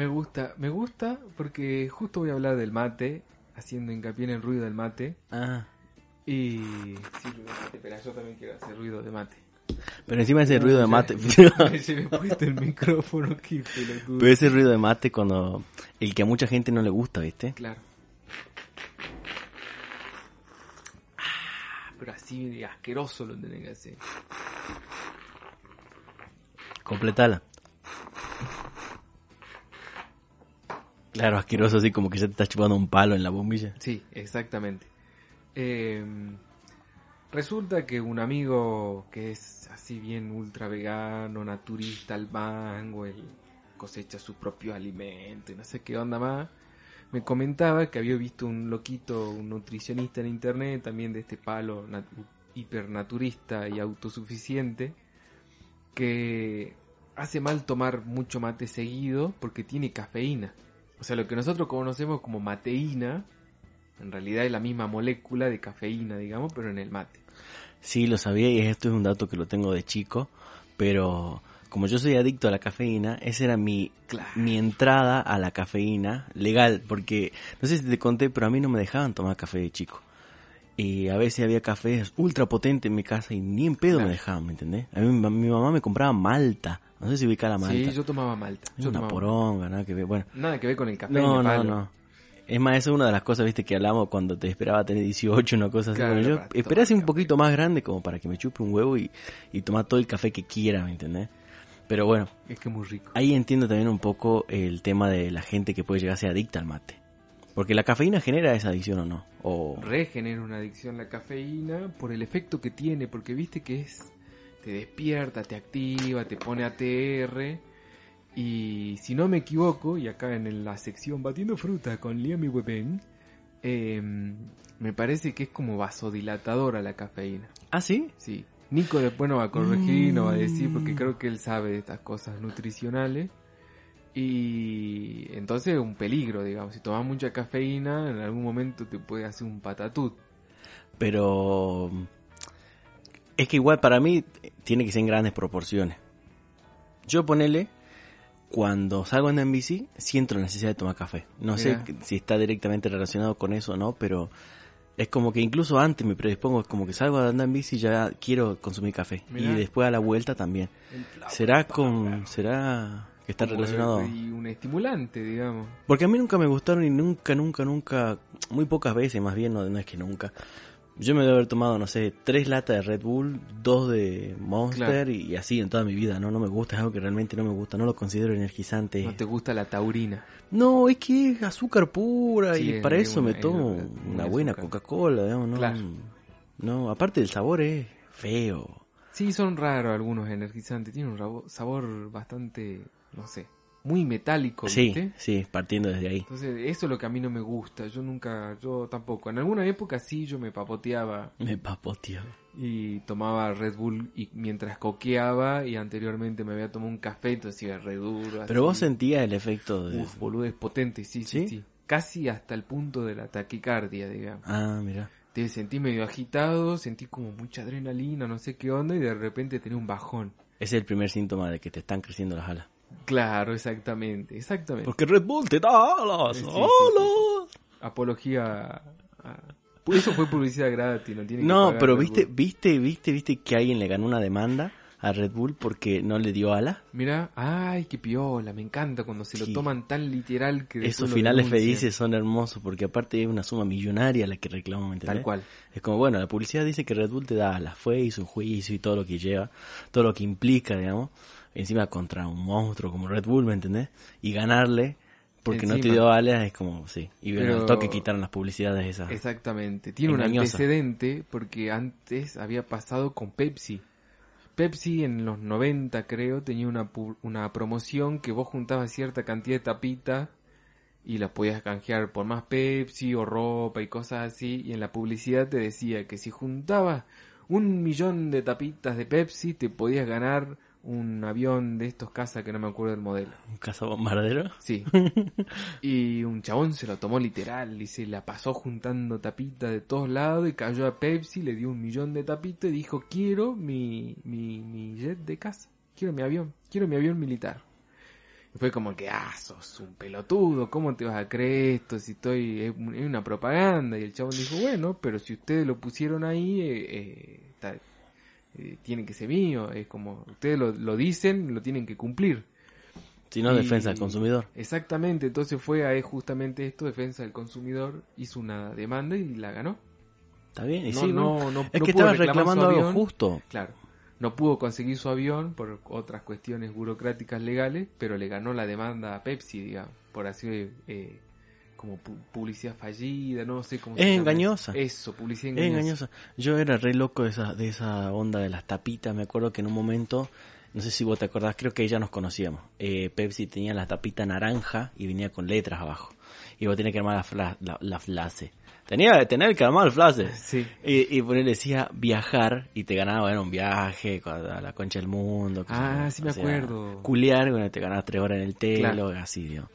Me gusta, me gusta porque justo voy a hablar del mate, haciendo hincapié en el ruido del mate. Ah. Y. Sí, ruido de mate, pero yo también quiero hacer ruido de mate. Pero encima ese ruido de mate. Se me puesto el micrófono, qué pelotudo. Pero ese ruido de mate cuando. El que a mucha gente no le gusta, ¿viste? Claro. Ah, pero así de asqueroso lo tenés que hacer. Completala. Claro, asqueroso, así como que ya te estás chupando un palo en la bombilla. Sí, exactamente. Eh, resulta que un amigo que es así bien ultra vegano, naturista al mango, él cosecha su propio alimento y no sé qué onda más, me comentaba que había visto un loquito, un nutricionista en internet, también de este palo nat- hipernaturista y autosuficiente, que hace mal tomar mucho mate seguido porque tiene cafeína. O sea, lo que nosotros conocemos como mateína, en realidad es la misma molécula de cafeína, digamos, pero en el mate. Sí, lo sabía y esto es un dato que lo tengo de chico, pero como yo soy adicto a la cafeína, esa era mi, Claro. mi entrada a la cafeína legal, porque no sé si te conté, pero a mí no me dejaban tomar café de chico. Y a veces había cafés ultra potentes en mi casa y ni en pedo Claro. me dejaban, ¿me entendés? A mí mi, mi mamá me compraba malta, no sé si ubica la malta. Sí, yo tomaba malta. Es Yo una tomaba- poronga, nada que ver. Bueno, Nada que ver con el café. no, no, no. Es más, eso es una de las cosas, viste, que hablamos cuando te esperaba tener 18, una cosa así. Bueno, yo esperé así un poquito más grande como para que me chupe un huevo y, y tomar todo el café que quiera, ¿me entendés? Pero bueno, Es que es muy rico. ahí entiendo también un poco el tema de la gente que puede llegar a ser adicta al mate. Porque la cafeína genera esa adicción o no. O... Regenera una adicción la cafeína por el efecto que tiene, porque viste que es. Te despierta, te activa, te pone ATR. Y si no me equivoco, y acá en la sección Batiendo Fruta con Liam y Weben, eh, me parece que es como vasodilatadora la cafeína. ¿Ah, sí? Sí. Nico después no va a corregir, no va a decir, Mm. porque creo que él sabe de estas cosas nutricionales. Y entonces es un peligro, digamos. Si tomas mucha cafeína, en algún momento te puede hacer un patatut. Pero... Es que igual para mí tiene que ser en grandes proporciones. Yo ponele, cuando salgo a andar en bici, siento la necesidad de tomar café. No sé si está directamente relacionado con eso o no, pero es como que incluso antes me predispongo, como que salgo a andar en bici y ya quiero consumir café. Y después a la vuelta también. ¿Será con... será que está Como relacionado? Y un estimulante, digamos. Porque a mí nunca me gustaron y nunca, nunca, nunca, muy pocas veces más bien, no, no es que nunca. Yo me debo haber tomado, no sé, tres latas de Red Bull, dos de Monster Claro. y, así en toda mi vida, ¿no? No me gusta, es algo que realmente no me gusta, no lo considero energizante. No te gusta la taurina. No, es que es azúcar pura Sí, y es para eso me tomo es muy una buena. Coca-Cola, digamos, ¿no? Claro. No, aparte el sabor es feo. Sí, son raros algunos energizantes. Tienen un sabor bastante, no sé, muy metálico, Sí, ¿viste? sí, partiendo desde ahí. Entonces, eso es lo que a mí no me gusta. Yo nunca, yo tampoco. En alguna época sí, yo me papoteaba Me papoteo. y tomaba Red Bull y mientras coqueaba y anteriormente me había tomado un café, entonces iba re duro. Pero vos sentías el efecto de... Uf, boludo, es potente, sí, sí, ¿Sí? sí, Casi hasta el punto de la taquicardia, digamos. Ah, mira. Te sentí medio agitado, sentí como mucha adrenalina, no sé qué onda, y de repente tenía un bajón. Ese es el primer síntoma de que te están creciendo las alas. Claro, exactamente, exactamente. Porque Red Bull te da alas, Sí, sí, sí, alas. Apología. a- Eso fue publicidad gratis, no tiene que No, pagar pero Red viste, Bull. viste, viste, viste que alguien le ganó una demanda a Red Bull porque no le dio alas. Mira, ay, qué piola, me encanta cuando se lo toman tan literal que Esos finales felices son hermosos porque aparte es una suma millonaria la que reclaman. Tal cual. Es como, bueno, la publicidad dice que Red Bull te da alas, fue, hizo un juicio y todo lo que lleva, todo lo que implica, digamos, encima contra un monstruo como Red Bull, ¿me entendés? Y ganarle porque no te dio alas es como, sí. Y bueno, Pero- toque quitaron las publicidades esas. Exactamente. Tiene un antecedente porque antes había pasado con Pepsi. Pepsi en los 90 creo tenía una, pu- una promoción que vos juntabas cierta cantidad de tapitas y las podías canjear por más Pepsi o ropa y cosas así y en la publicidad te decía que si juntabas un millón de tapitas de Pepsi te podías ganar un avión de estos casas que no me acuerdo del modelo. ¿Un cazabombardero? Sí. Y un chabón se lo tomó literal y se la pasó juntando tapitas de todos lados y cayó a Pepsi, le dio un millón de tapitas y dijo, quiero mi, mi, mi jet de casa, quiero mi avión, quiero mi avión militar. Fue como que, ah, sos un pelotudo, ¿cómo te vas a creer esto si estoy, es un- es una propaganda? Y el chabón dijo, bueno, pero si ustedes lo pusieron ahí, eh, eh, está- eh, tiene que ser mío, es como, ustedes lo, lo dicen, lo tienen que cumplir. Si no, Y- defensa del consumidor. Exactamente, entonces fue a justamente esto, defensa del consumidor, hizo una demanda y la ganó. Está bien, y No, sí, no, bueno. no- Es que estaba reclamando algo justo. Claro, no pudo conseguir su avión por otras cuestiones burocráticas legales, pero le ganó la demanda a Pepsi, digamos, por hacer eh, como pu- publicidad fallida, no sé cómo Es se llama engañosa. Eso, publicidad Es engañosa. engañosa. Yo era re loco de esa, de esa onda de las tapitas. Me acuerdo que en un momento, no sé si vos te acordás, creo que ya nos conocíamos. Eh, Pepsi tenía la tapita naranja y venía con letras abajo. Y vos tenías que armar la, la, la flase. Tenía, tener que armar el flase. Sí, Y, y ponerle decía viajar y te ganaba bueno, un viaje a la concha del mundo. que Ah, sí me o sea, acuerdo. Culiar, bueno, te ganabas tres horas en el telo, Claro. así, digo.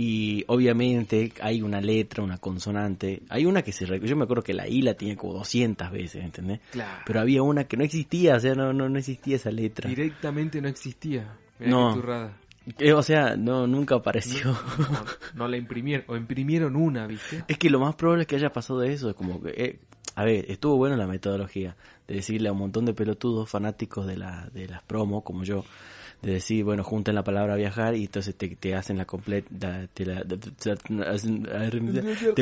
Y obviamente hay una letra, una consonante. Hay una que se... Yo me acuerdo que la I la tenía como 200 veces, ¿entendés? claro. Pero había una que no existía, o sea, no, no, no existía esa letra. Directamente no existía. Mirá No. qué turrada. Eh, o sea, no, nunca apareció. No, no la imprimieron, o imprimieron una, ¿viste? Es que lo más probable es que haya pasado de eso. Es como que, eh, a ver, estuvo bueno la metodología de decirle a un montón de pelotudos fanáticos de, la, de las promos, como yo, de decir, bueno, junten la palabra viajar y entonces te, te hacen la completa, te, la- te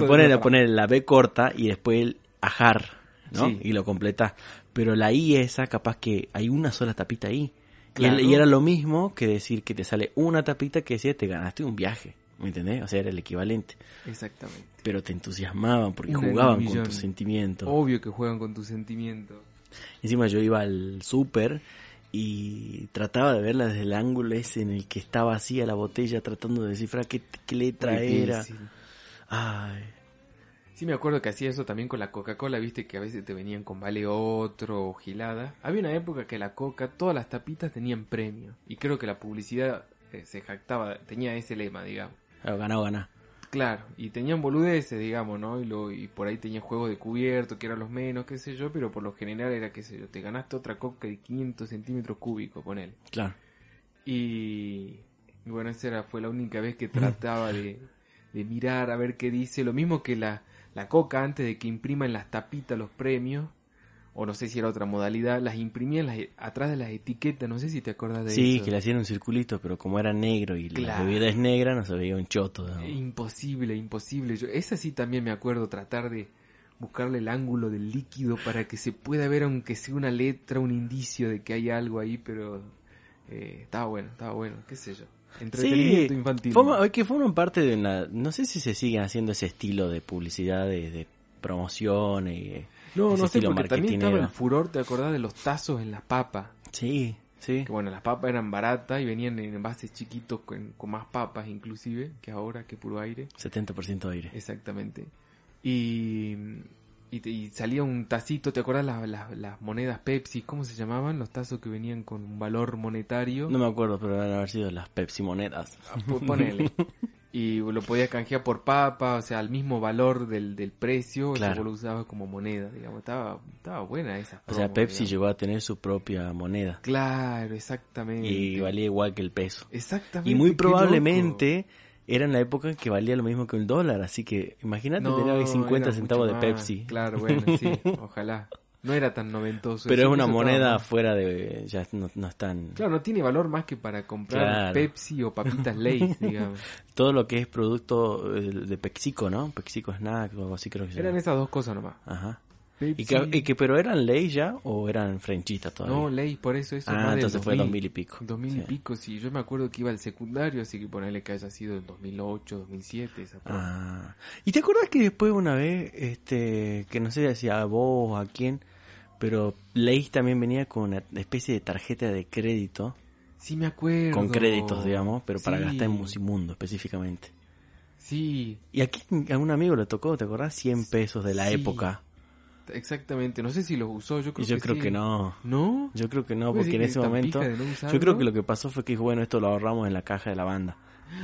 ponen a poner la B corta y después el ajar, ¿no? Sí. Y lo completas. Pero la I esa, capaz que hay una sola tapita ahí. Claro. Y, era lo mismo que decir que te sale una tapita que decía te ganaste un viaje. ¿Me entendés? O sea, era el equivalente. Exactamente. Pero te entusiasmaban porque Una jugaban con tus sentimientos. Obvio que juegan con tus sentimientos. Encima yo iba al súper y trataba de verla desde el ángulo ese en el que estaba vacía la botella tratando de descifrar qué, qué letra era. Ay, Sí, me acuerdo que hacía eso también con la Coca-Cola, viste que a veces te venían con vale otro o gilada. Había una época que la Coca, todas las tapitas tenían premio. Y creo que la publicidad eh, se jactaba, tenía ese lema, digamos. claro, o ganá. Claro, y tenían boludeces, digamos, ¿no? Y, lo, y por ahí tenían juegos de cubierto, que eran los menos, qué sé yo, pero por lo general era, qué sé yo, te ganaste otra Coca de 500 centímetros cúbicos, ponele. Claro. Y y bueno, esa era, fue la única vez que trataba de, de mirar a ver qué dice. Lo mismo que la, la coca antes de que impriman las tapitas los premios. O no sé si era otra modalidad. Las imprimían las, atrás de las etiquetas. No sé si te acuerdas de Sí, eso. que le hacían un circulito, pero como era negro y la bebida es negra, no se veía un choto. ¿no? Imposible, imposible. Yo, esa sí también me acuerdo, tratar de buscarle el ángulo del líquido para que se pueda ver aunque sea una letra, un indicio de que hay algo ahí, pero eh, estaba bueno, estaba bueno, qué sé yo. Entretenimiento Sí, infantil. forma- que forman parte de una... No sé si se siguen haciendo ese estilo de publicidad, de, de promoción y... No, ese no sé, porque también estaba el furor, ¿te acordás de los tazos en las papas? Sí, sí. Que bueno, las papas eran baratas y venían en envases chiquitos con, con más papas inclusive, que ahora, que puro aire. 70% aire. Exactamente. Y, y, y salía un tacito, ¿te acordás las, las, las monedas Pepsi? ¿Cómo se llamaban? Los tazos que venían con un valor monetario. No me acuerdo, pero van a haber sido las Pepsi monedas. Ah, po- Ponele. Y lo podías canjear por papa, o sea, al mismo valor del, del precio, Claro. eso lo usabas como moneda, digamos. Estaba, estaba buena esa. O sea, Pepsi digamos. llegó a tener su propia moneda. Claro, exactamente. Y valía igual que el peso. Exactamente. Y muy probablemente era en la época en que valía lo mismo que un dólar. Así que imagínate loco. tener ahí 50 era centavos de. Pepsi. Claro, bueno, sí, ojalá. No era tan noventoso. Pero es una moneda fuera de... Ya no, no están... Claro, no tiene valor más que para comprar Claro. Pepsi o papitas Lay's, digamos. Todo lo que es producto eh, de Pexico, ¿no? Pexico Snack o algo así creo que se Eran llama. esas dos cosas nomás. Ajá. Pepsi... ¿Y que, y que- pero eran ley ya o eran frenchitas todavía? No, Lay's, por eso eso es ah, más entonces fue 2000. 2000 y pico. 2000 Sí. y pico, sí. Yo me acuerdo que iba al secundario, así que ponerle que haya sido en 2008, 2007, esa. Ah. ¿Y te acuerdas que después una vez, este, que no sé si a vos o a quién, pero Leis también venía con una especie de tarjeta de crédito, Sí, me acuerdo. con créditos, digamos, pero para Sí. gastar en Musimundo específicamente. Sí, Y aquí a un amigo le tocó, ¿te acordás? 100 pesos de la Sí. época. exactamente. No sé si los usó, yo Y creo yo que creo sí. que no. ¿No? Yo creo que no, ¿Puede porque en ese momento... Yo creo que lo que pasó fue que dijo, bueno, esto lo ahorramos en la caja de la banda.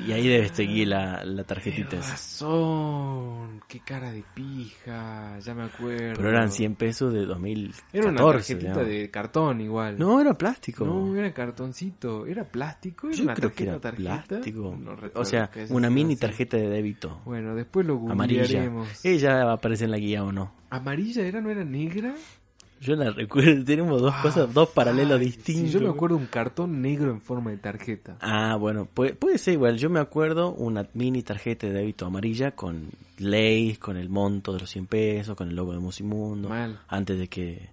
Y ahí debes seguir la, la tarjetita esa. razón. Qué cara de pija. Ya me acuerdo. Pero eran 100 pesos de 2014. Era una tarjetita digamos. de cartón igual. No, era plástico. No, era cartoncito. ¿Era plástico? ¿Era Yo una creo que era tarjeta? plástico. No o sea, una mini así. tarjeta de débito. Bueno, después lo Amarilla. googlearemos. Ella aparece en la guía o no. ¿Amarilla era? ¿No era negra? Yo la recuerdo, tenemos dos Ah, cosas, dos paralelos ay, distintos. yo me acuerdo un cartón negro en forma de tarjeta. Ah, bueno, puede, puede ser igual. Yo me acuerdo una mini tarjeta de débito amarilla con ley, con el monto de los 100 pesos, con el logo de Musimundo. Mal. Antes de que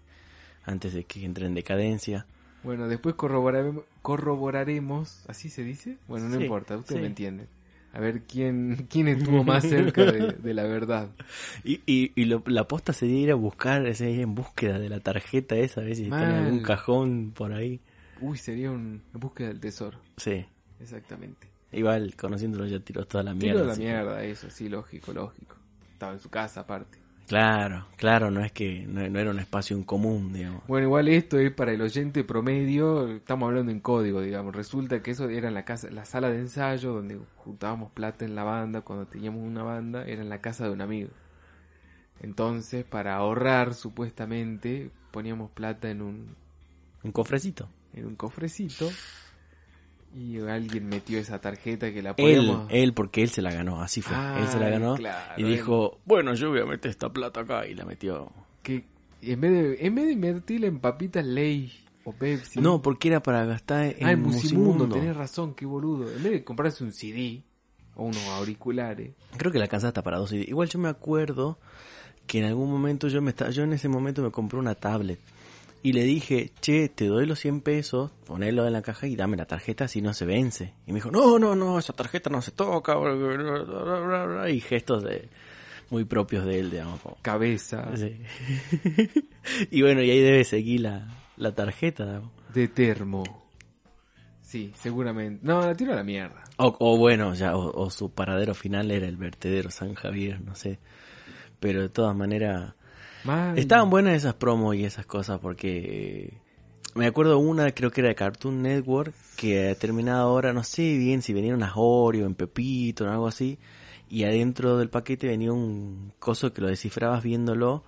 antes de que entre en decadencia. Bueno, después corroboraremos, corroboraremos, ¿así se dice? Bueno, no Sí, importa, usted sí. me entiende. A ver quién, quién estuvo más cerca de, de la verdad. Y, y, y lo- la posta sería ir a buscar, ese ir en búsqueda de la tarjeta esa, a ver si está en algún cajón por ahí. Uy, sería un- una búsqueda del tesoro, Sí. exactamente. Igual, conociéndolo ya tiró toda la mierda. la así que- mierda, eso, sí, lógico, lógico. Estaba en su casa aparte. Claro, claro, no es que no, no era un espacio en común, digamos. Bueno, igual esto es para el oyente promedio, estamos hablando en código, digamos. Resulta que eso era en la casa, la sala de ensayo donde juntábamos plata en la banda cuando teníamos una banda, era en la casa de un amigo. Entonces, para ahorrar supuestamente, poníamos plata en un Un cofrecito. en un cofrecito y alguien metió esa tarjeta que la Él, podíamos él, porque él se la ganó, así fue. él se la ganó claro, y él. dijo, bueno, yo voy a meter esta plata acá y la metió. que en vez de en vez de invertirla en papitas ley o Pepsi No, porque era para gastar en Ah, en Musimundo, Musimundo. tenés razón, qué boludo. En vez de comprarse un CD o unos auriculares. Creo que la alcanza hasta para dos CD. Igual yo me acuerdo que en algún momento yo me estaba, yo en ese momento me compré una tablet y le dije, che, te doy los 100 pesos, ponelo en la caja y dame la tarjeta si no se vence. Y me dijo, no, no, no, esa tarjeta no se toca. Y gestos de muy propios de él, digamos. como- Cabeza Sí. y bueno, y ahí debe seguir la, la tarjeta. digamos. de termo. Sí, seguramente. No, la tiro a la mierda. O, o bueno, ya, o, o su paradero final era el vertedero San Javier, no sé. Pero de todas maneras, Estaban buenas esas promos y esas cosas porque eh, me acuerdo una, creo que era de Cartoon Network, que terminada ahora, no sé bien si venía unas Oreo en Pepito o algo así, y adentro del paquete venía un coso que lo descifrabas viéndolo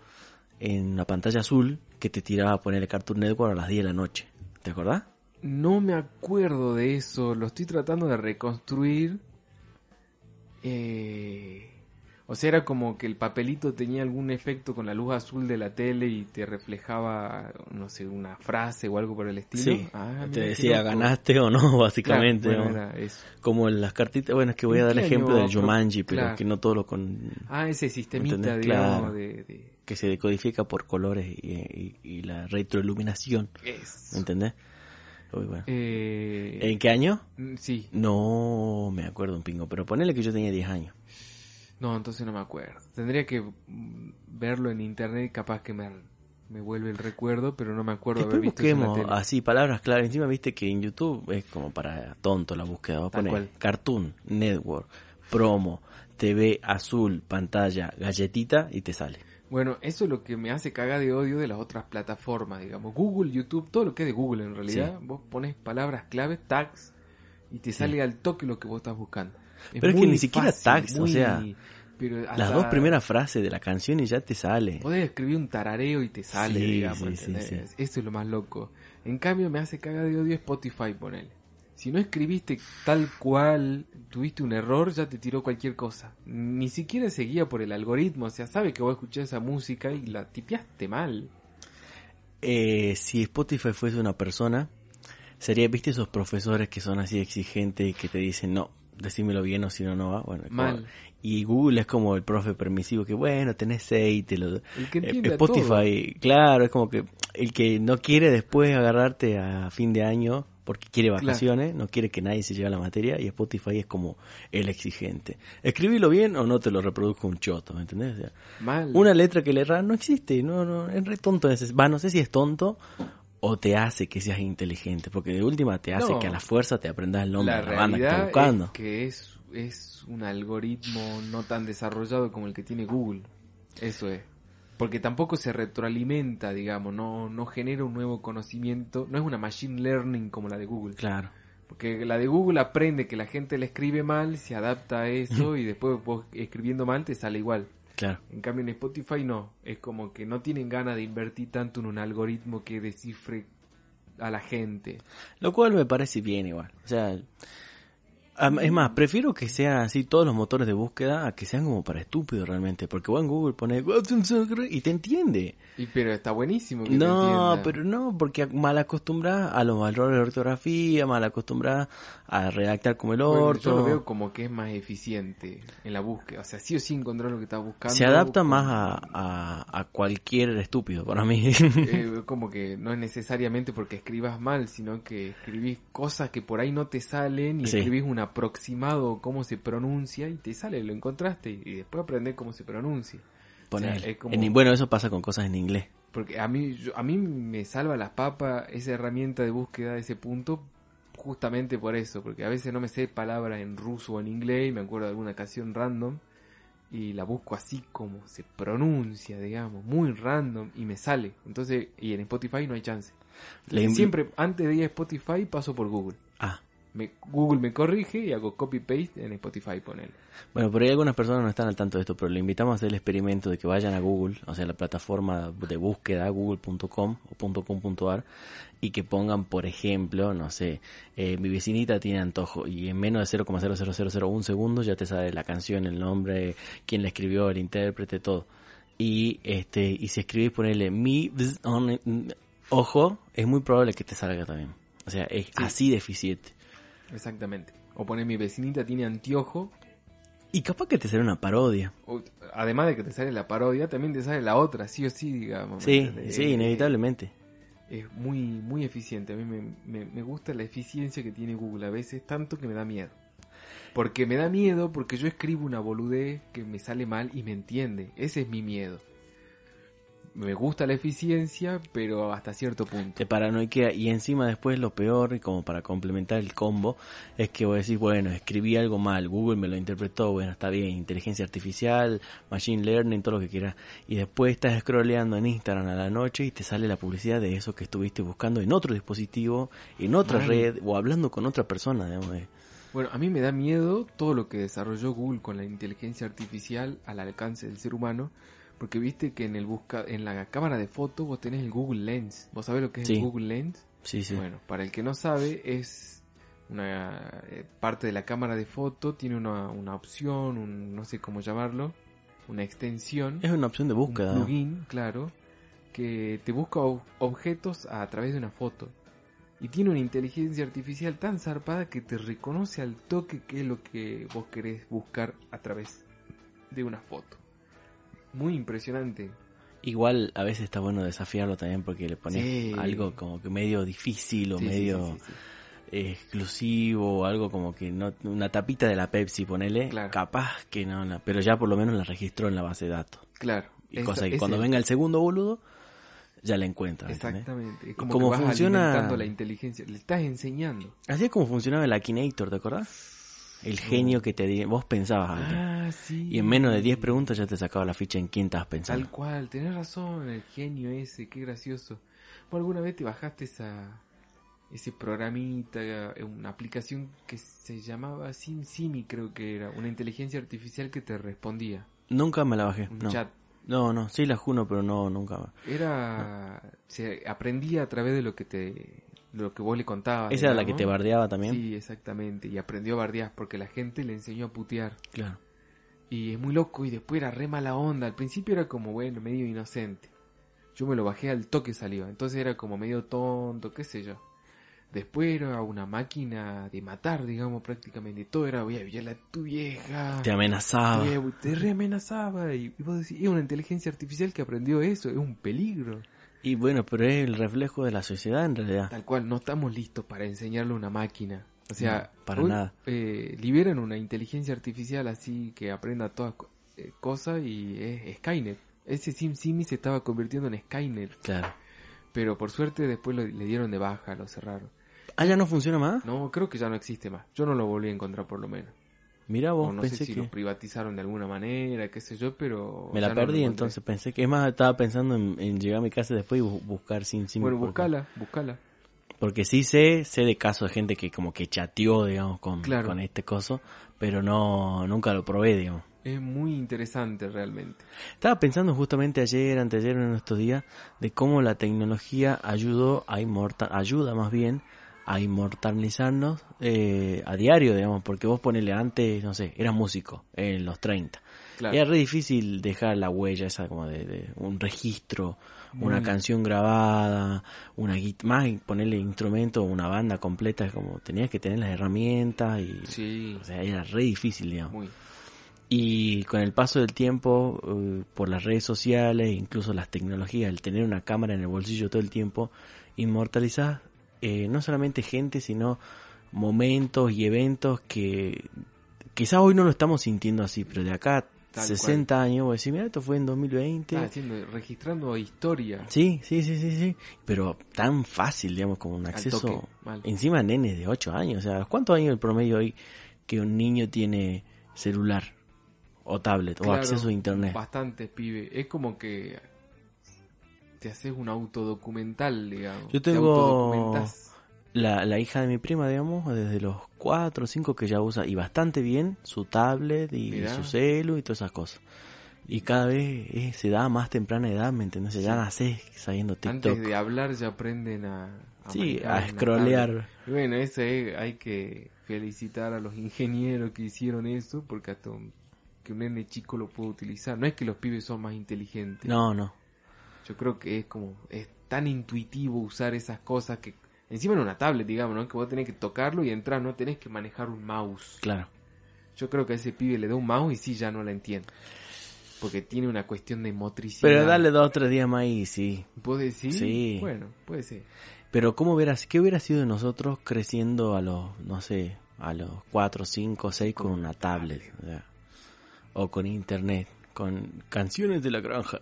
en una pantalla azul que te tiraba a poner el Cartoon Network a las 10 de la noche. ¿Te acordás? No me acuerdo de eso. Lo estoy tratando de reconstruir. Eh... O sea, era como que el papelito tenía algún efecto con la luz azul de la tele y te reflejaba, no sé, una frase o algo por el estilo. Sí, Ah, te decía ganaste o no, básicamente. Claro, bueno, ¿no? era eso. Como en las cartitas, bueno, es que voy a ¿En dar qué ejemplo del Jumanji, pero claro. que no todo lo con Ah, ese sistemita, digamos, Claro. de, de- que se decodifica por colores y, y- y la retroiluminación. ¿me entendés? Uy, bueno. Eh, ¿En qué año? Sí, No me acuerdo un pingo, pero ponele que yo tenía 10 años. No, entonces no me acuerdo. Tendría que mm, verlo en internet, capaz que me, me vuelve el recuerdo, pero no me acuerdo haber Después visto eso en la busquemos tele. así palabras claras. Encima viste que en YouTube es como para tonto la búsqueda. Vos Tal ponés cual. Cartoon, Network, Promo, TV azul, pantalla, galletita y te sale. Bueno, eso es lo que me hace cagar de odio de las otras plataformas, digamos. Google, YouTube, todo lo que es de Google en realidad. Vos pones palabras claves, tags, y te sale al toque lo que vos estás buscando. Pero es que ni siquiera tags, o sea, pero Las dos primeras frases de la canción y ya te sale. Podés escribir un tarareo y te sale, Sí, digamos, sí, sí. Eso es lo más loco. En cambio, me hace cagar de odio Spotify, ponele. Si no escribiste tal cual, tuviste un error, ya te tiró cualquier cosa. Ni siquiera se guía por el algoritmo, o sea, sabe que vos escuchás esa música y la tipiaste mal. Eh, si Spotify fuese una persona, sería, viste esos profesores que son así exigentes y que te dicen, no, decímelo bien o si no, no va. Bueno, Mal. como- y Google es como el profe permisivo que, bueno, tenés seis, te lo... El que Eh, a Spotify, claro, es como que el que no quiere después agarrarte a fin de año porque quiere Claro. vacaciones, no quiere que nadie se lleve la materia y Spotify es como el exigente. Escribilo bien o no te lo reproduzco un choto, ¿me entendés? O sea, todo. Mal. una letra que le erra no existe, no, no, es re tonto ese. Va, no sé si es tonto o te hace que seas inteligente, porque de última te hace No. que a la fuerza te aprendas el nombre la de la banda que estás realidad buscando. es que es, es un algoritmo no tan desarrollado como el que tiene Google. Eso es. Porque tampoco se retroalimenta, digamos, no, no genera un nuevo conocimiento. No es una machine learning como la de Google. Claro. Porque la de Google aprende que la gente le escribe mal, se adapta a eso y después vos escribiendo mal te sale igual. Claro. En cambio en Spotify no, es como que no tienen ganas de invertir tanto en un algoritmo que descifre a la gente. Lo cual me parece bien igual. O sea, es más, prefiero que sean así todos los motores de búsqueda a que sean como para estúpidos realmente. Porque vos en Google pones y te entiende. Y pero está buenísimo que te No, entienda. pero no, porque mal acostumbras a los errores de ortografía, mal acostumbras a redactar como el Bueno, orto. yo lo veo como que es más eficiente en la búsqueda. O sea, sí o sí encontrar lo que estás buscando. Se adapta más a, a, a cualquier estúpido para mí. eh, como que no es necesariamente porque escribas mal, sino que escribís cosas que por ahí no te salen y Sí. escribís un aproximado cómo se pronuncia y te sale, lo encontraste y después aprendés cómo se pronuncia. O sea, Ponele. es como- En- bueno, eso pasa con cosas en inglés. Porque a mí, yo- a mí me salva las papas esa herramienta de búsqueda de ese punto justamente por eso, porque a veces no me sé palabras en ruso o en inglés y me acuerdo de alguna canción random y la busco así como se pronuncia, digamos, muy random y me sale. Entonces, y en Spotify no hay chance. Le- Siempre antes de ir a Spotify paso por Google. Me, Google me corrige y hago copy paste en Spotify ponele. Bueno, por ahí algunas personas no están al tanto de esto, pero le invitamos a hacer el experimento de que vayan a Google, o sea, la plataforma de búsqueda, google.com o .com.ar, y que pongan, por ejemplo, no sé, eh, mi vecinita tiene antojo, y en menos de 0,00001 segundo ya te sale la canción, el nombre, quién la escribió, el intérprete, todo. Y este y si escribís ponerle mi bzz, on- ojo, es muy probable que te salga también. O sea, es así deficiente. Exactamente. O poner mi vecinita tiene anteojo Y capaz que te sale una parodia. O- además de que te sale la parodia, también te sale la otra, sí o sí, digamos. ¿me Sí, sí, Eh, inevitablemente. Es muy, muy eficiente. A mí me, me- me gusta la eficiencia que tiene Google a veces, tanto que me da miedo. Porque me da miedo porque yo escribo una boludez que me sale mal y me entiende. Ese es mi miedo. Me gusta la eficiencia, pero hasta cierto punto. te paranoiquea y encima después lo peor, y como para complementar el combo, es que vos decís, bueno, escribí algo mal, Google me lo interpretó, bueno, está bien, inteligencia artificial, machine learning, todo lo que quieras, y después estás scrolleando en Instagram a la noche y te sale la publicidad de eso que estuviste buscando en otro dispositivo, en otra red, o hablando con otra persona, digamos. eh. Bueno, a mí me da miedo todo lo que desarrolló Google con la inteligencia artificial al alcance del ser humano, porque viste que en el busca en la cámara de foto vos tenés el Google Lens. ¿Vos sabés lo que es Sí. el Google Lens? Sí, sí. Bueno, para el que no sabe es una eh, parte de la cámara de foto tiene una, una opción, un, no sé cómo llamarlo, una extensión, Es una opción de búsqueda. un plugin, claro, que te busca ob- objetos a través de una foto. Y tiene una inteligencia artificial tan zarpada que te reconoce al toque qué es lo que vos querés buscar a través de una foto. Muy impresionante. Igual a veces está bueno desafiarlo también porque le pones Sí. algo como que medio difícil o Sí, medio... sí, exclusivo o algo como que no una tapita de la Pepsi ponele Claro. capaz que no la- pero ya por lo menos la registró en la base de datos Claro. y esa- cosa que cuando venga el segundo boludo ya la encuentra. Exactamente. Es como cómo que vas funciona- la inteligencia. Le estás enseñando. así es como funcionaba el Akinator ¿te acordás? El genio que te di- vos pensabas Ah, sí. y en menos de 10 preguntas ya te sacaba la ficha en quién estabas pensando. Tal cual, tenés razón, el genio ese, qué gracioso. ¿Vos alguna vez te bajaste esa ese programita, una aplicación que se llamaba SimSimi, creo que era, una inteligencia artificial que te respondía, nunca me la bajé un no. chat. no no sí la juno pero no nunca. Era se aprendía a través de lo que te lo que vos le contabas. esa era la que digamos. te bardeaba también Sí, exactamente, y aprendió a bardear porque la gente le enseñó a putear. claro Y es muy loco y después era re mala onda. Al principio era como, bueno, medio inocente. Yo me lo bajé al toque salió. Entonces era como medio tonto, qué sé yo. Después era una máquina de matar, digamos, prácticamente. Todo era, voy a violar a tu vieja. te amenazaba Te, te re amenazaba. Y, y vos decís, es una inteligencia artificial que aprendió eso. Es un peligro. Y bueno pero es el reflejo de la sociedad en realidad Tal cual, no estamos listos para enseñarle a una máquina. O sea, No, para hoy, nada. eh, liberan una inteligencia artificial así que aprenda todas eh, cosas y es Skynet. Ese SimSimi se estaba convirtiendo en Skynet, claro pero por suerte después lo, le dieron de baja, lo cerraron. ah ya no funciona más No, creo que ya no existe más. Yo no lo volví a encontrar por lo menos. Mira vos, o no pensé sé si que lo privatizaron de alguna manera, qué sé yo, pero... me la perdí entonces. Pensé que es más estaba pensando en, en llegar a mi casa después y bu- buscar sin sin Bueno, buscala, buscala. Porque sí sé, sé de casos de gente que como que chateó, digamos, con, Claro. con este coso, pero no, nunca lo probé, digamos. Es muy interesante realmente. Estaba pensando justamente ayer, anteayer, en estos días, de cómo la tecnología ayudó a inmortal, ayuda más bien a inmortalizarnos eh, a diario, digamos, porque vos ponele antes, no sé, eras músico en los 30. Claro. Era re difícil dejar la huella esa como de, de un registro, una Muy. canción grabada, una más ponerle instrumento, una banda completa, es como tenías que tener las herramientas y Sí, o sea, era re difícil, digamos. muy. Y con el paso del tiempo, eh, por las redes sociales, incluso las tecnologías, el tener una cámara en el bolsillo todo el tiempo, inmortalizás eh, no solamente gente, sino momentos y eventos que quizás hoy no lo estamos sintiendo así, pero de acá Tal 60 años, vos decís, mira, esto fue en 2020. Está haciendo, registrando historia. Sí, sí, sí, sí, sí. Pero tan fácil, digamos, como un acceso. toque. Encima nenes de 8 años. O sea, ¿cuántos años el promedio hoy que un niño tiene celular o tablet o acceso a internet? Bastante, pibe. Es como que te haces un autodocumental, digamos. Yo Te tengo-. La, la hija de mi prima, digamos, desde los 4 o 5 que ya usa y bastante bien su tablet y Mirá. su celu y todas esas cosas. Y cada vez eh, se da a más temprana edad, ¿me entendés? Ya nacés sabiendo TikTok. Antes de hablar ya aprenden a... a Sí, a scrollear. Y bueno, eso es- hay que felicitar a los ingenieros que hicieron eso, porque hasta un- que un nene chico lo puede utilizar. No es que los pibes son más inteligentes. No, no. Yo creo que es como, es tan intuitivo usar esas cosas que, encima en una tablet, digamos, ¿no? Que vos tenés que tocarlo y entrar, no tenés que manejar un mouse. Claro. Yo creo que a ese pibe le da un mouse y sí, ya no la entiende. Porque tiene una cuestión de motricidad. Pero dale dos o tres días más y sí. ¿Puedo decir? Sí. Bueno, puede ser. Pero ¿cómo verás? ¿Qué hubiera sido de nosotros creciendo a los, no sé, a los 4, 5, 6 con una tablet? O, sea, o con internet, con canciones de la granja.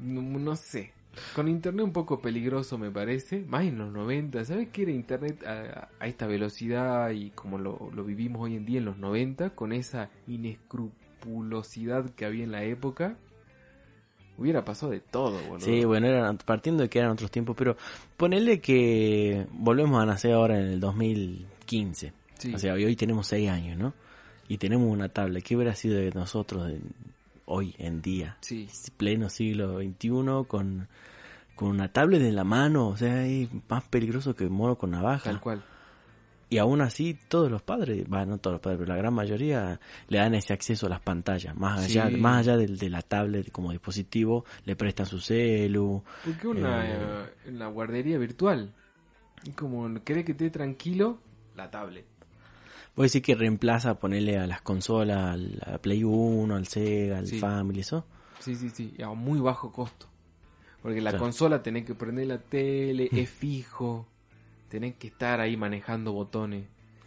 No, no sé. Con internet un poco peligroso me parece, más en los 90. ¿Sabes qué era internet a, a esta velocidad y como lo, lo vivimos hoy en día en los 90? Con esa inescrupulosidad que había en la época. Hubiera pasado de todo, boludo. Sí, bueno, eran, partiendo de que eran otros tiempos, pero ponele que volvemos a nacer ahora en el 2015. Sí. O sea, hoy tenemos 6 años, ¿no? Y tenemos una tablet. ¿Qué hubiera sido de nosotros en- hoy en día? Sí. pleno siglo XXI con, con una tablet en la mano, o sea, es más peligroso que mono con navaja. Tal cual. Y aún así, todos los padres, bueno, no todos los padres, pero la gran mayoría le dan ese acceso a las pantallas. Más Sí. allá, más allá del, de la tablet como dispositivo, le prestan su celu. Porque una Eh. eh, la guardería virtual. Y como querés que esté tranquilo, la tablet. Voy a decir que reemplaza ponerle a las consolas, al Play 1, al Sega, al Sí. Family, eso. Sí, sí, sí, a muy bajo costo. Porque la Claro. consola tenés que prender la tele, es fijo, tenés que estar ahí manejando botones.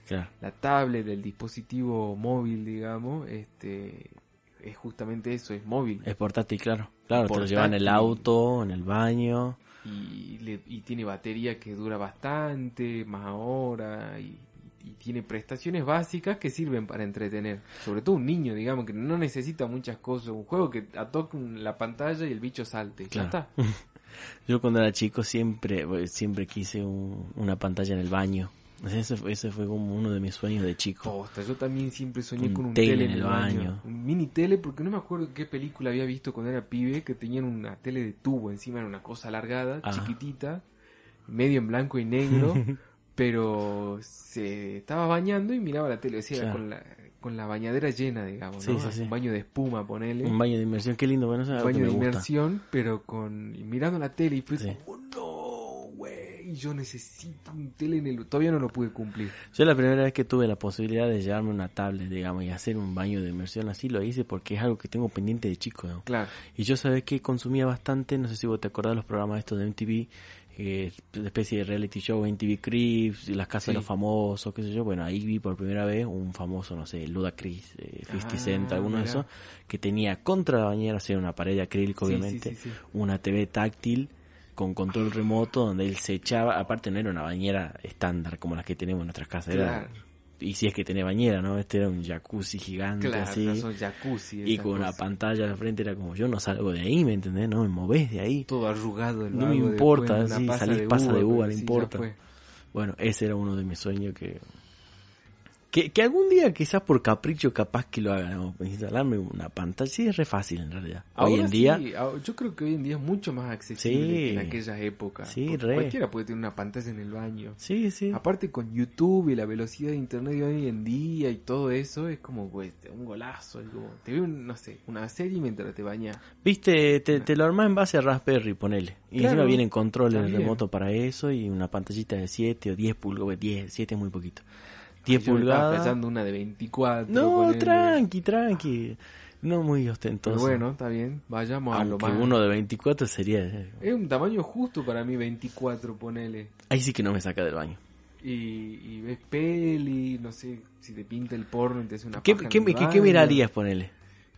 Claro. La tablet, el dispositivo móvil, digamos, este es justamente eso, es móvil. Es portátil, claro. Claro, te lo llevan en el Portátil. auto, en el baño. Y, le- y tiene batería que dura bastante, más ahora, y, y tiene prestaciones básicas que sirven para entretener. Sobre todo un niño, digamos, que no necesita muchas cosas. Un juego que toque la pantalla y el bicho salte. Claro. Ya está. Yo cuando era chico siempre pues, siempre quise un- una pantalla en el baño. Ese, fue- ese fue como uno de mis sueños de chico. Posta, yo también siempre soñé Un con un tele tele, en el baño. baño. Un mini tele, porque no me acuerdo qué película había visto cuando era pibe, que tenían una tele de tubo encima, era una cosa alargada, chiquitita, medio en blanco y negro, pero se estaba bañando y miraba la tele, o sea, Claro. con la, con la bañadera llena, digamos, ¿no? sí, sí. Un baño de espuma, ponele. Un baño de inmersión, qué lindo, bueno, eso es Un baño de gusta. inmersión, pero con y mirando la tele y fue como, no, güey, yo necesito un tele en el... Todavía no lo pude cumplir. Yo la primera vez que tuve la posibilidad de llevarme una tablet, digamos, y hacer un baño de inmersión así, lo hice porque es algo que tengo pendiente de chico, ¿no? Claro. Y yo sabes que consumía bastante, no sé si vos te acordás de los programas estos de MTV, eh, especie de reality show, MTV Cribs, y las casas Sí. de los famosos, qué sé yo. Bueno, ahí vi por primera vez un famoso, no sé, Ludacris, eh, 50 Ah, Cent, alguno de esos, que tenía contra la bañera, o sea, una pared de acrílico, Sí, obviamente, sí, una TV táctil con control remoto donde él se echaba, aparte no era una bañera estándar como las que tenemos en nuestras casas, era, Claro. Y si es que tenía bañera, ¿no? Este era un jacuzzi gigante Claro, así. no son jacuzzi. Y con cosas. pantalla al frente era como, yo no salgo de ahí, ¿me entendés? No me movés de ahí. Todo arrugado el No me importa, sí, pasa salís pasa de uva, no sí, importa. Bueno, ese era uno de mis sueños que... Que, que algún día, quizás por capricho, capaz que lo hagan. Instalarme una pantalla. Sí, es re fácil en realidad. hoy en día... sí, ah, yo creo que hoy en día es mucho más accesible Sí. que en aquellas épocas. Sí, re. Cualquiera puede tener una pantalla en el baño. Sí, sí. Aparte con YouTube y la velocidad de internet de hoy en día y todo eso, es como pues, un golazo. Es como, te veo, un- no sé, una serie mientras te bañas. Viste, te, te lo armás en base a Raspberry, ponele. Y Claro, encima vienen controles remoto para eso y una pantallita de 7 o 10 pulgadas. 10, 7 es muy poquito. 10 Yo me estaba pulgadas. flasheando una de 24. No, tranqui, tranqui. No muy Pero ostentoso. bueno, está bien, vayamos a lo Aunque más. uno de 24 sería... eh, Es un tamaño justo para mí 24, ponele. Ahí sí que no me saca del baño. Y, y ves peli, no sé, si te pinta el porno y te hace una ¿Qué, paja en qué, el qué- qué baño. mirarías, ponele?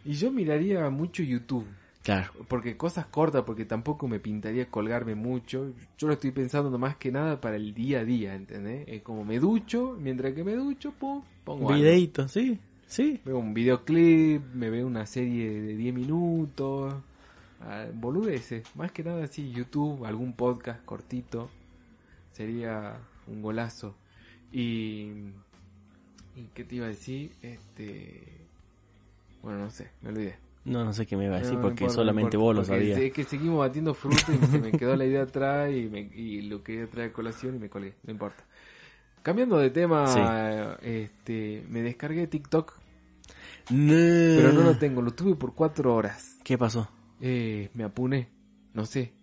Y yo miraría mucho YouTube. Claro. Porque cosas cortas, porque tampoco me pintaría colgarme mucho. Yo lo estoy pensando más que nada para el día a día, ¿entendés? Es como me ducho, mientras que me ducho, pum, pongo algo. Videíto, sí, sí. Veo un videoclip, me veo una serie de 10 minutos, ah, boludeces. Más que nada así, YouTube, algún podcast cortito, sería un golazo. Y... ¿Y qué te iba a decir? Este... Bueno, no sé, me olvidé. No, no sé qué me iba a decir No, porque importa, solamente importa, vos lo sabías. Es que seguimos batiendo fruta y se me quedó la idea atrás y, me, y lo quería traer colación y me colgué, no importa. Cambiando de tema, Sí. este, me descargué TikTok, No. pero no lo tengo, lo tuve por cuatro horas. ¿Qué pasó? Eh, me apuné, no sé.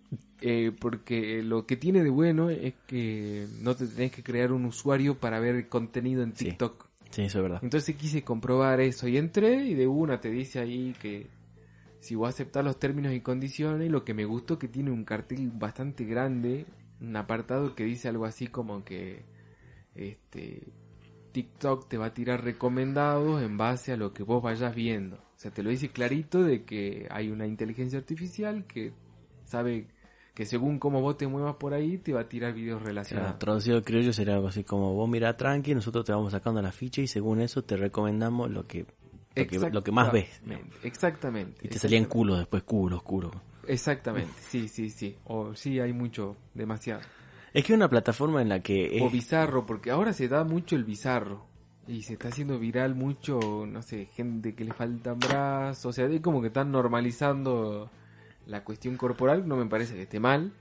Eh, porque lo que tiene de bueno es que no te tenés que crear un usuario para ver contenido en. TikTok. Sí, eso es verdad. Entonces quise comprobar eso y entré y de una te dice ahí que si vos aceptás los términos y condiciones, lo que me gustó que tiene un cartel bastante grande, un apartado que dice algo así como que este TikTok te va a tirar recomendados en base a lo que vos vayas viendo. O sea, te lo dice clarito de que hay una inteligencia artificial que sabe que según cómo vos te muevas por ahí te va a tirar videos Claro, relacionados. traducido al criollo sería algo así como vos mirá tranqui, nosotros te vamos sacando la ficha y según eso te recomendamos lo que lo que, lo que más ves. Exactamente, Exactamente. Y te salían culos después, culos, culos. Exactamente, sí, sí, sí. O sí, hay mucho, demasiado. Es que es una plataforma en la que... O bizarro, porque ahora se da mucho el bizarro. Y se está haciendo viral mucho, no sé, gente que le faltan brazos. O sea, es como que están normalizando la cuestión corporal. No me parece que esté mal.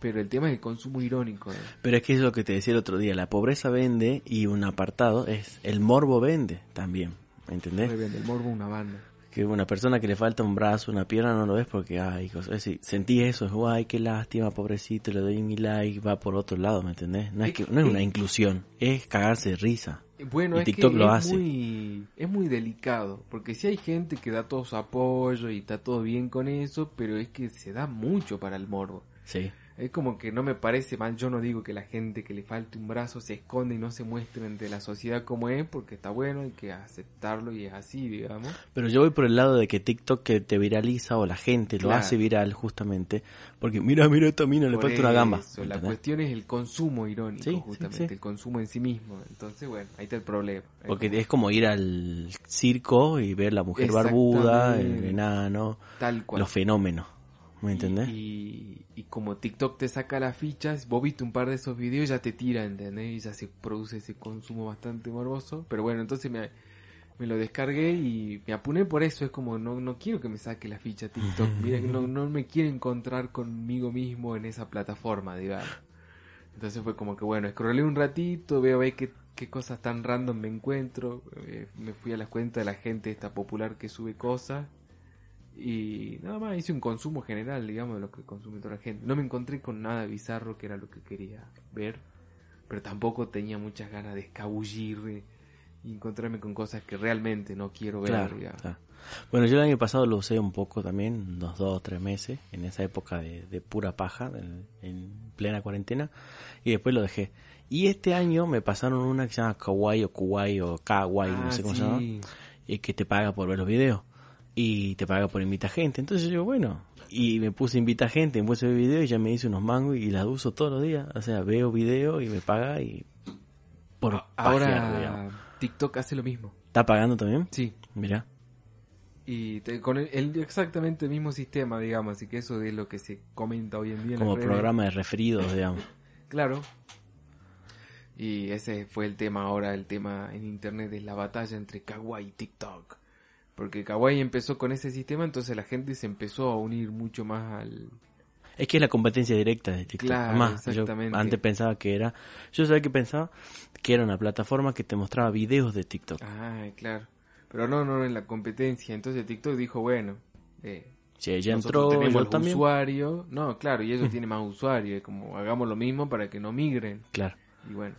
Pero el tema es el consumo irónico. ¿eh? Pero es que es lo que te decía el otro día, la pobreza vende y un apartado es el morbo vende también, ¿me entendés? Revende el morbo una banda. Que una persona que le falta un brazo, una pierna, no lo ves porque, ay, cosas así. Sentí eso, es, ay, qué lástima, pobrecito, le doy mi like, va por otro lado, ¿me entendés? No es, que, no es una inclusión, es cagarse de risa. Bueno, Y es TikTok que lo es hace. muy es muy delicado, porque si hay gente que da todo su apoyo y está todo bien con eso, pero es que se da mucho para el morbo. Sí. Es como que no me parece mal, yo no digo que la gente que le falte un brazo se esconde y no se muestre ante la sociedad como es, porque está bueno, hay que aceptarlo y es así, digamos. Pero yo voy por el lado de que TikTok que te viraliza o la gente lo hace viral justamente porque mira, mira esta mina, le falta una gamba. eso, la cuestión es el consumo irónico, Sí, justamente, sí. el consumo en sí mismo. Entonces, bueno, ahí está el problema. Porque como es como ir al circo y ver la mujer barbuda, el enano, tal cual. los fenómenos. ¿Me entendés? Y, y como TikTok te saca las fichas, vos viste un par de esos videos y ya te tira, ¿entendés? Y ya se produce ese consumo bastante morboso. Pero bueno, entonces me, me lo descargué y me apuné por eso. Es como, no, no quiero que me saque la ficha TikTok. Mira, no, no me quiero encontrar conmigo mismo en esa plataforma, digamos. Entonces fue como que, bueno, scrollé un ratito, veo a qué, qué cosas tan random me encuentro. eh, me fui a las cuentas de la gente esta popular que sube cosas. Y nada más hice un consumo general, digamos, de lo que consume toda la gente. No me encontré con nada bizarro que era lo que quería ver, pero tampoco tenía muchas ganas de escabullirme y encontrarme con cosas que realmente no quiero ver. Claro, claro. Bueno, yo el año pasado lo usé un poco también, unos dos o tres meses, en esa época de, de pura paja, en, en plena cuarentena, y después lo dejé. Y este año me pasaron una que se llama Kawaii o Kuwai o Kawaii, no Ah, sé cómo se llama, y que te paga por ver los videos y te paga por invitar gente. Entonces yo, bueno, y me puse a invitar gente, me puse videos y ya me hice unos mangos y las uso todos los días. O sea, veo videos y me paga y por pajear. Ahora TikTok hace lo mismo. ¿Está pagando también? Sí. Mira. Y te- con el, el- exactamente el mismo sistema, digamos, así que eso es lo que se comenta hoy en día. en Como programa de referidos, digamos. Claro. Y ese fue el tema ahora, el tema en internet es la batalla entre Kawaii y TikTok. Porque Kawaii empezó con ese sistema, entonces la gente se empezó a unir mucho más al... Es que es la competencia directa de TikTok. Claro, Además, yo exactamente. antes pensaba que era... Yo sabía que pensaba que era una plataforma que te mostraba videos de TikTok. Ah, claro. Pero no, no en la competencia. Entonces TikTok dijo, bueno, eh, Si ella entró, tenemos yo también. usuarios. No, claro, y ellos tienen más usuarios. Como hagamos lo mismo para que no migren. Claro. Y bueno,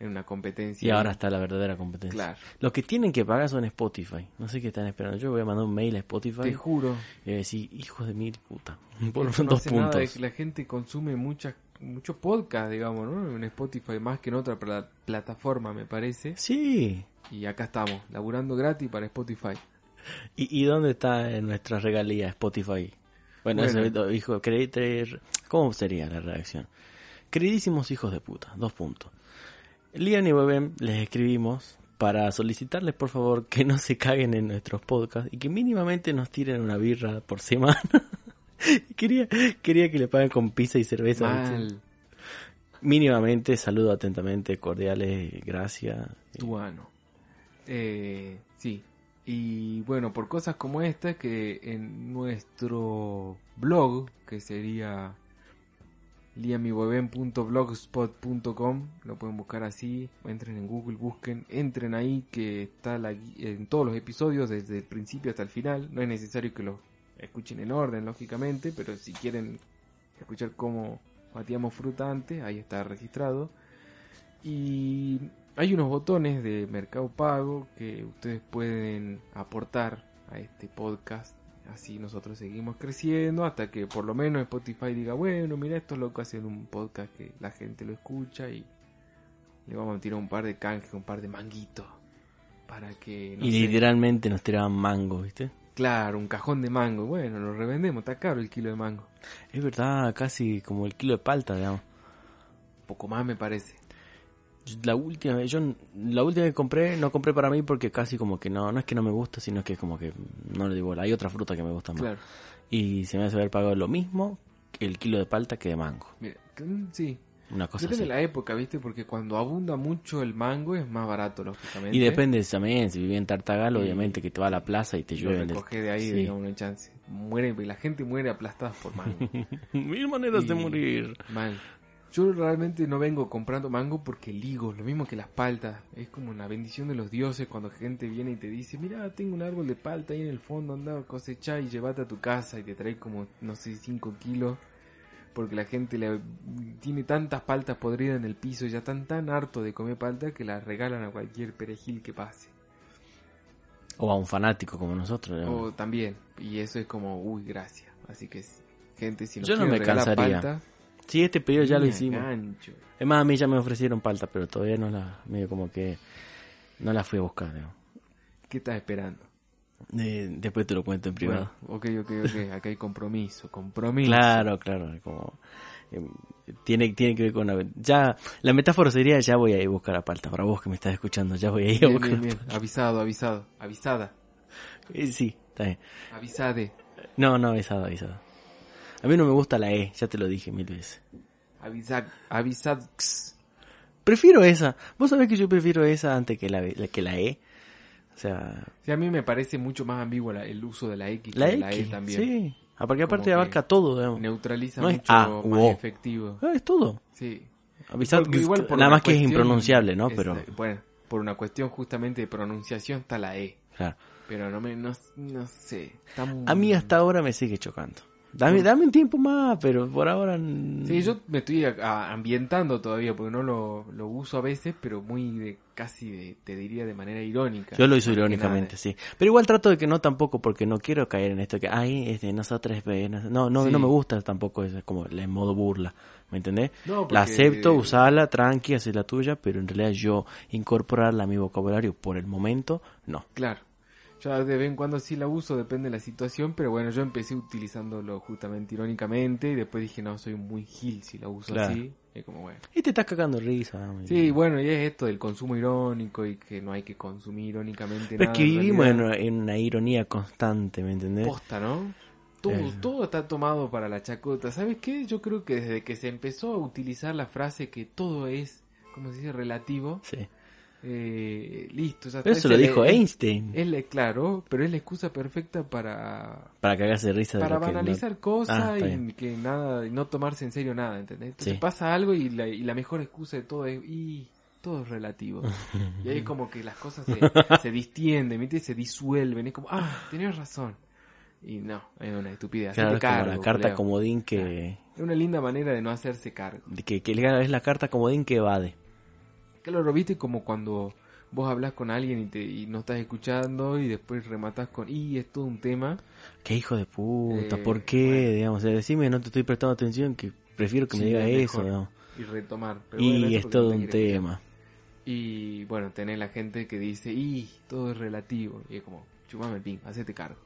en una competencia. Y ahora está la verdadera competencia. Claro. Los que tienen que pagar son Spotify. No sé qué están esperando. Yo voy a mandar un mail a Spotify Te juro. y voy a decir, hijos de mil puta. Por no dos hace nada de puntos. que la gente consume muchas mucho podcast, digamos, ¿no? En Spotify más que en otra pla- plataforma, me parece. Sí. Y acá estamos, laburando gratis para Spotify. ¿Y, y dónde está en nuestra regalía Spotify? Bueno, Bueno. cre- tre- ¿cómo sería la reacción? Queridísimos hijos de puta, dos puntos. Lian y Bebem les escribimos para solicitarles por favor que no se caguen en nuestros podcasts y que mínimamente nos tiren una birra por semana. quería, quería que le paguen con pizza y cerveza. Mal, Mínimamente, saludo atentamente, cordiales, gracias. tuano. Eh, sí. Y bueno, por cosas como esta, que en nuestro blog, que sería liamiweben.blogspot.com, lo pueden buscar así, entren en Google, busquen, entren ahí que está la, en todos los episodios desde el principio hasta el final, no es necesario que lo escuchen en orden, lógicamente, pero si quieren escuchar cómo batíamos fruta antes, ahí está registrado. Y hay unos botones de Mercado Pago que ustedes pueden aportar a este podcast. Así nosotros seguimos creciendo hasta que por lo menos Spotify diga, bueno, mira, estos locos hacen un podcast que la gente lo escucha y le vamos a tirar un par de canjes, un par de manguitos. Para que... no y sé, literalmente nos tiraban mango, ¿viste? Claro, un cajón de mango. Bueno, lo revendemos, está caro el kilo de mango. Es verdad, casi como el kilo de palta, digamos. Poco más me parece. La última vez, yo la última que compré, no compré para mí porque casi como que no, no es que no me gusta, sino que como que no le digo. Hay otra fruta que me gusta más. Claro. Y se me hace haber pagado lo mismo que el kilo de palta que de mango. Mira, mm, sí, Una cosa Depende así. de la época, ¿viste? Porque cuando abunda mucho el mango es más barato, lógicamente. Y depende también, si vivís en Tartagal, Y- obviamente que te va a la plaza y te Lo llueve. el- recoge de ahí, Sí. digamos, hay chance. Muere, la gente muere aplastada por mango. Mil maneras de morir. Mal. Yo realmente no vengo comprando mango porque ligo, lo mismo que las paltas. Es como una bendición de los dioses cuando gente viene y te dice, mira, tengo un árbol de palta ahí en el fondo, anda a cosechar y llévate a tu casa y te trae como, no sé, 5 kilos. Porque la gente le, tiene tantas paltas podridas en el piso y ya están tan hartos de comer palta que las regalan a cualquier perejil que pase. O a un fanático como nosotros. O también, y eso es como, uy, gracias. Así que, gente, si nos Yo no me cansaría. palta, Sí, este pedido ya lo hicimos. gancho. Es más, a mí ya me ofrecieron palta, pero todavía no la, medio como que no la fui a buscar. ¿Qué estás esperando? Eh, después te lo cuento en privado. Bueno, ok, ok, ok. Acá hay compromiso, compromiso. Claro, claro, como eh, tiene tiene que ver con una, ya la metáfora sería ya voy a ir a buscar a palta para vos que me estás escuchando, ya voy a ir a Bien, buscar. bien, bien. Avisado, avisado. Avisada. Eh, sí, está bien. Avisade. No, no, avisado, avisado. A mí no me gusta la E, ya te lo dije mil veces. Avisad. Avisad. Prefiero esa. Vos sabés que yo prefiero esa antes que la, la- que la E. O sea, Sí, a mí me parece mucho más ambiguo la- el uso de la X la que X. la E también. Sí. Ah, porque aparte Como que abarca todo, digamos. Neutraliza No es mucho A más O. efectivo. Ah, es todo. Sí. Avisad, Porque igual por nada más que es impronunciable, ¿no? es- Pero, Bueno, por una cuestión justamente de pronunciación está la E. claro. Pero no me, no, no sé. Está muy- A mí hasta ahora me sigue chocando. Dame, dame un tiempo más, pero por ahora... Sí, yo me estoy a- a- ambientando todavía porque no lo, lo uso a veces, pero muy de, casi de, te diría de manera irónica. Yo lo que irónicamente, sí. Pero igual trato de que no tampoco, porque no quiero caer en esto que, ay, es de nosotros, no, no, no, Sí. no me gusta tampoco, es como en modo burla, ¿me entendés? No, porque- La acepto, usarla, tranqui, hacer la tuya, pero en realidad yo incorporarla a mi vocabulario por el momento, no. Claro. Yo de vez en cuando sí la uso, depende de la situación, pero bueno, yo empecé utilizándolo justamente irónicamente y después dije, no, soy muy gil si la uso Claro. así. Y como bueno. Y te estás cagando risa. Sí, bueno, y es esto del consumo irónico y que no hay que consumir irónicamente Pero nada. es que vivimos en en una ironía constante, ¿me entendés? posta, ¿no? Todo, Eh. todo está tomado para la chacota. ¿Sabes qué? Yo creo que desde que se empezó a utilizar la frase que todo es ¿cómo se dice? Relativo. Sí. Eh, listo. Pero eso lo dijo es- Einstein. Es la- claro, pero es la excusa perfecta para, Para cagarse de risa de para que banalizar cosas Ah, y que nada, y no tomarse en serio nada, ¿entendés? Entonces Sí. pasa algo y la, y la mejor excusa de todo es, y todo es relativo. y ahí es como que las cosas se, se distienden, ¿viste? Se disuelven, es como, ah, tenías razón. Y no, es una estupidez. Claro, es como cargo, la carta comodín que, Es una linda manera de no hacerse cargo. que, que es la carta comodín que evade. Claro, viste como cuando vos hablas con alguien y, te, y no estás escuchando y después rematas con, y es todo un tema. Qué hijo de puta, Eh, ¿por qué? bueno. Digamos, decime, no te estoy prestando atención, que prefiero que me Sí, diga es eso. Y retomar. Pero Y es todo un tema. Y bueno, tenés la gente que dice, y todo es relativo. Y es como, chumame el pin, hacete cargo.